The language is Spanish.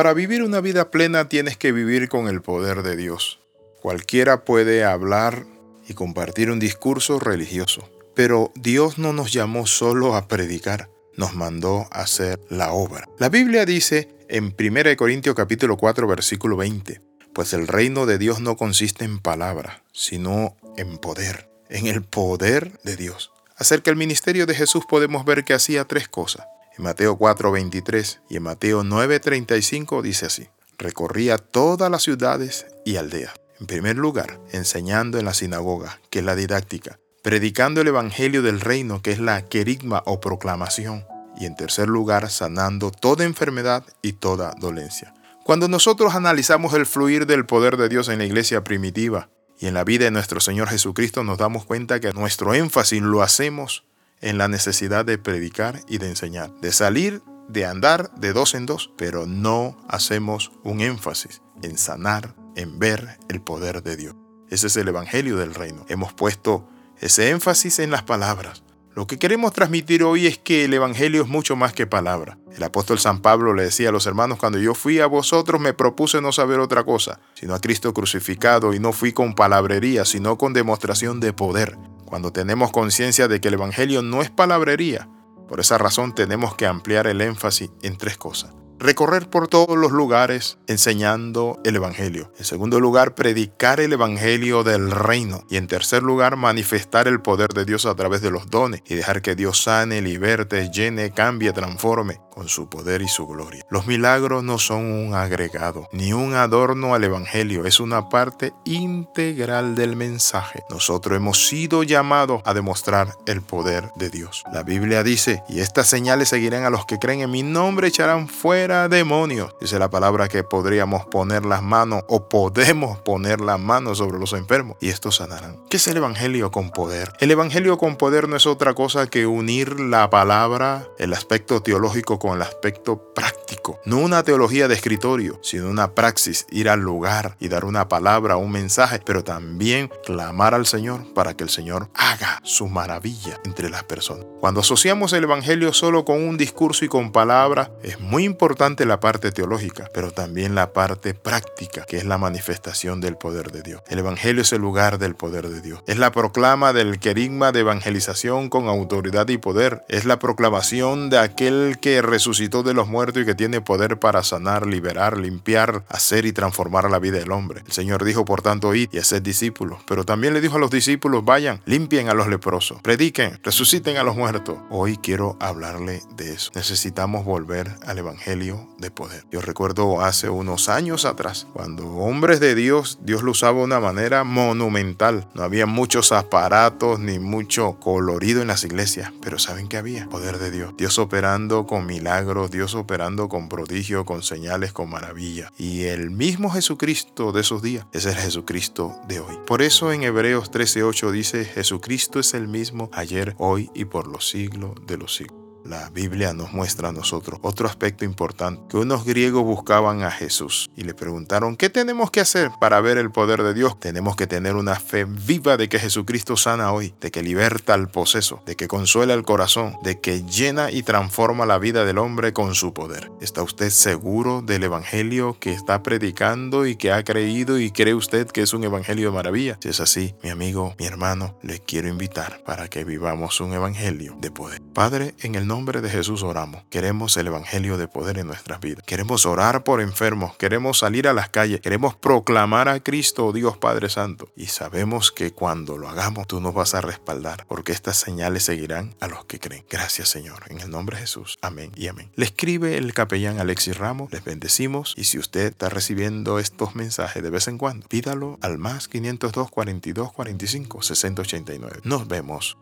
Para vivir una vida plena tienes que vivir con el poder de Dios. Cualquiera puede hablar y compartir un discurso religioso, pero Dios no nos llamó solo a predicar, nos mandó a hacer la obra. La Biblia dice en 1 Corintios capítulo 4 versículo 20, pues el reino de Dios no consiste en palabra, sino en poder, en el poder de Dios. Acerca del ministerio de Jesús podemos ver que hacía tres cosas. En Mateo 4:23 y en Mateo 9:35 dice así, recorría todas las ciudades y aldeas. En primer lugar, enseñando en la sinagoga, que es la didáctica, predicando el Evangelio del reino, que es la querigma o proclamación, y en tercer lugar, sanando toda enfermedad y toda dolencia. Cuando nosotros analizamos el fluir del poder de Dios en la iglesia primitiva y en la vida de nuestro Señor Jesucristo, nos damos cuenta que nuestro énfasis lo hacemos en la necesidad de predicar y de enseñar, de salir, de andar de dos en dos, pero no hacemos un énfasis en sanar, en ver el poder de Dios. Ese es el Evangelio del Reino. Hemos puesto ese énfasis en las palabras. Lo que queremos transmitir hoy es que el Evangelio es mucho más que palabra. El apóstol San Pablo le decía a los hermanos, cuando yo fui a vosotros me propuse no saber otra cosa, sino a Cristo crucificado, y no fui con palabrería, sino con demostración de poder. Cuando tenemos conciencia de que el Evangelio no es palabrería, por esa razón tenemos que ampliar el énfasis en tres cosas recorrer por todos los lugares enseñando el Evangelio. En segundo lugar, predicar el Evangelio del reino. Y en tercer lugar, manifestar el poder de Dios a través de los dones y dejar que Dios sane, liberte, llene, cambie, transforme su poder y su gloria. Los milagros no son un agregado ni un adorno al Evangelio, es una parte integral del mensaje. Nosotros hemos sido llamados a demostrar el poder de Dios. La Biblia dice, y estas señales seguirán a los que creen en mi nombre, echarán fuera demonios. Dice la palabra que podríamos poner las manos o podemos poner las manos sobre los enfermos y estos sanarán. ¿Qué es el Evangelio con poder? El Evangelio con poder no es otra cosa que unir la palabra, el aspecto teológico con el aspecto práctico. No una teología de escritorio, sino una praxis, ir al lugar y dar una palabra, un mensaje, pero también clamar al Señor para que el Señor haga su maravilla entre las personas. Cuando asociamos el Evangelio solo con un discurso y con palabras, es muy importante la parte teológica, pero también la parte práctica, que es la manifestación del poder de Dios. El Evangelio es el lugar del poder de Dios. Es la proclama del querigma de evangelización con autoridad y poder. Es la proclamación de aquel que resucitó de los muertos y que tiene poder para sanar, liberar, limpiar, hacer y transformar la vida del hombre. El Señor dijo, por tanto, id y haced discípulos. Pero también le dijo a los discípulos, vayan, limpien a los leprosos, prediquen, resuciten a los muertos. Hoy quiero hablarle de eso. Necesitamos volver al Evangelio de poder. Yo recuerdo hace unos años atrás, cuando hombres de Dios, Dios lo usaba de una manera monumental. No había muchos aparatos ni mucho colorido en las iglesias, pero ¿saben que había? Poder de Dios. Dios operando con milagros, Dios operando con prodigios, con señales, con maravillas. Y el mismo Jesucristo de esos días es el Jesucristo de hoy. Por eso en Hebreos 13:8 dice, Jesucristo es el mismo ayer, hoy y por los siglos de los siglos. La Biblia nos muestra a nosotros otro aspecto importante, que unos griegos buscaban a Jesús y le preguntaron, ¿qué tenemos que hacer para ver el poder de Dios? Tenemos que tener una fe viva de que Jesucristo sana hoy, de que liberta al poseso, de que consuela el corazón, de que llena y transforma la vida del hombre con su poder. ¿Está usted seguro del Evangelio que está predicando y que ha creído y cree usted que es un Evangelio de maravilla? Si es así, mi amigo, mi hermano, le quiero invitar para que vivamos un Evangelio de poder. Padre, en el nombre de Jesús oramos. Queremos el Evangelio de poder en nuestras vidas. Queremos orar por enfermos. Queremos salir a las calles. Queremos proclamar a Cristo, oh Dios Padre Santo. Y sabemos que cuando lo hagamos, tú nos vas a respaldar, porque estas señales seguirán a los que creen. Gracias, Señor. En el nombre de Jesús. Amén y amén. Le escribe el capellán Alexis Ramos. Les bendecimos. Y si usted está recibiendo estos mensajes de vez en cuando, pídalo al más 502 42 45 60 89. Nos vemos